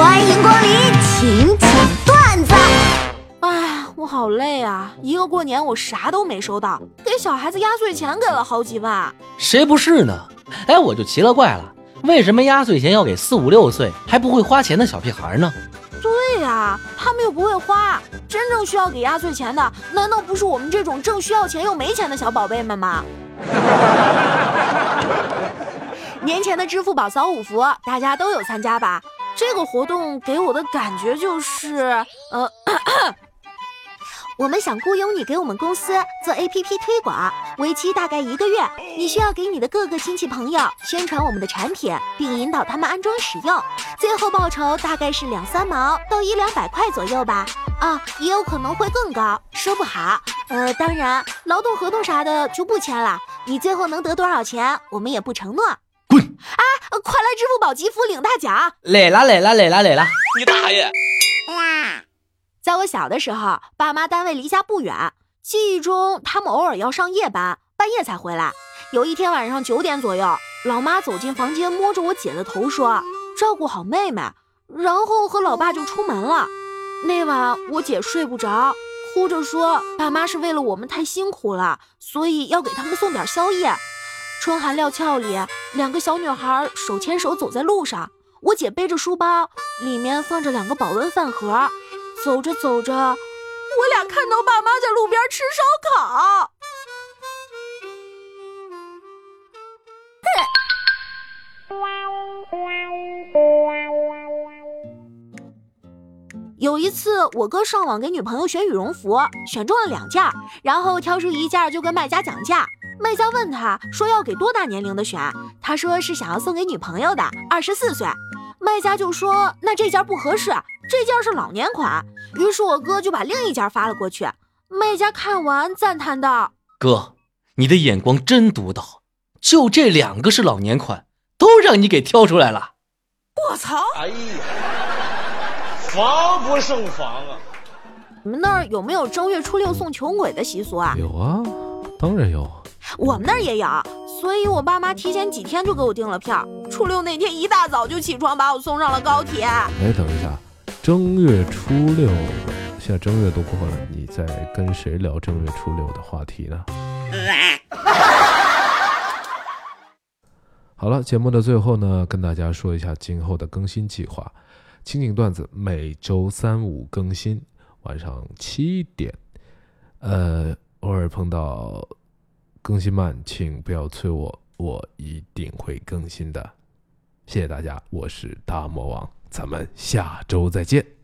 欢迎光临请讲段子。哎，我好累啊！一个过年我啥都没收到，给小孩子压岁钱给了好几万。谁不是呢？哎，我就奇了怪了，为什么压岁钱要给四五六岁还不会花钱的小屁孩呢？对呀，他们又不会花，真正需要给压岁钱的，难道不是我们这种正需要钱又没钱的小宝贝们吗？年前的支付宝扫五福，大家都有参加吧？这个活动给我的感觉就是，呃，我们想雇佣你给我们公司做 APP 推广，为期大概一个月。你需要给你的各个亲戚朋友宣传我们的产品，并引导他们安装使用。最后报酬大概是两三毛到一两百块左右吧。啊，也有可能会更高，说不好。呃，当然，劳动合同啥的就不签了。你最后能得多少钱，我们也不承诺。滚！啊，快来支付宝集福领大奖！来啦来啦来啦来啦！你大爷！在我小的时候，爸妈单位离家不远，记忆中他们偶尔要上夜班，半夜才回来。有一天晚上九点左右，老妈走进房间，摸着我姐的头说：“照顾好妹妹。”然后和老爸就出门了。那晚我姐睡不着，哭着说：“爸妈是为了我们太辛苦了，所以要给他们送点宵夜。”春寒料峭里，两个小女孩手牵手走在路上。我姐背着书包，里面放着两个保温饭盒。走着走着，我俩看到爸妈在路边吃烧烤。有一次，我哥上网给女朋友选羽绒服，选中了两件，然后挑出一件就跟卖家讲价。卖家问他说要给多大年龄的选，他说是想要送给女朋友的，二十四岁。卖家就说那这件不合适，这件是老年款。于是我哥就把另一件发了过去。卖家看完赞叹道：“哥，你的眼光真独到，就这两个是老年款，都让你给挑出来了。”我操！哎呀，防不胜防啊！你们那儿有没有正月初六送穷鬼的习俗啊？有啊，当然有。我们那儿也有，所以我爸妈提前几天就给我订了票，初六那天一大早就起床把我送上了高铁。哎，等一下，正月初六，现在正月都过了，你在跟谁聊正月初六的话题呢？好了，节目的最后呢，跟大家说一下今后的更新计划：情景段子每周三五更新，晚上七点。呃，偶尔碰到。更新慢，请不要催我，我一定会更新的。谢谢大家，我是大魔王，咱们下周再见。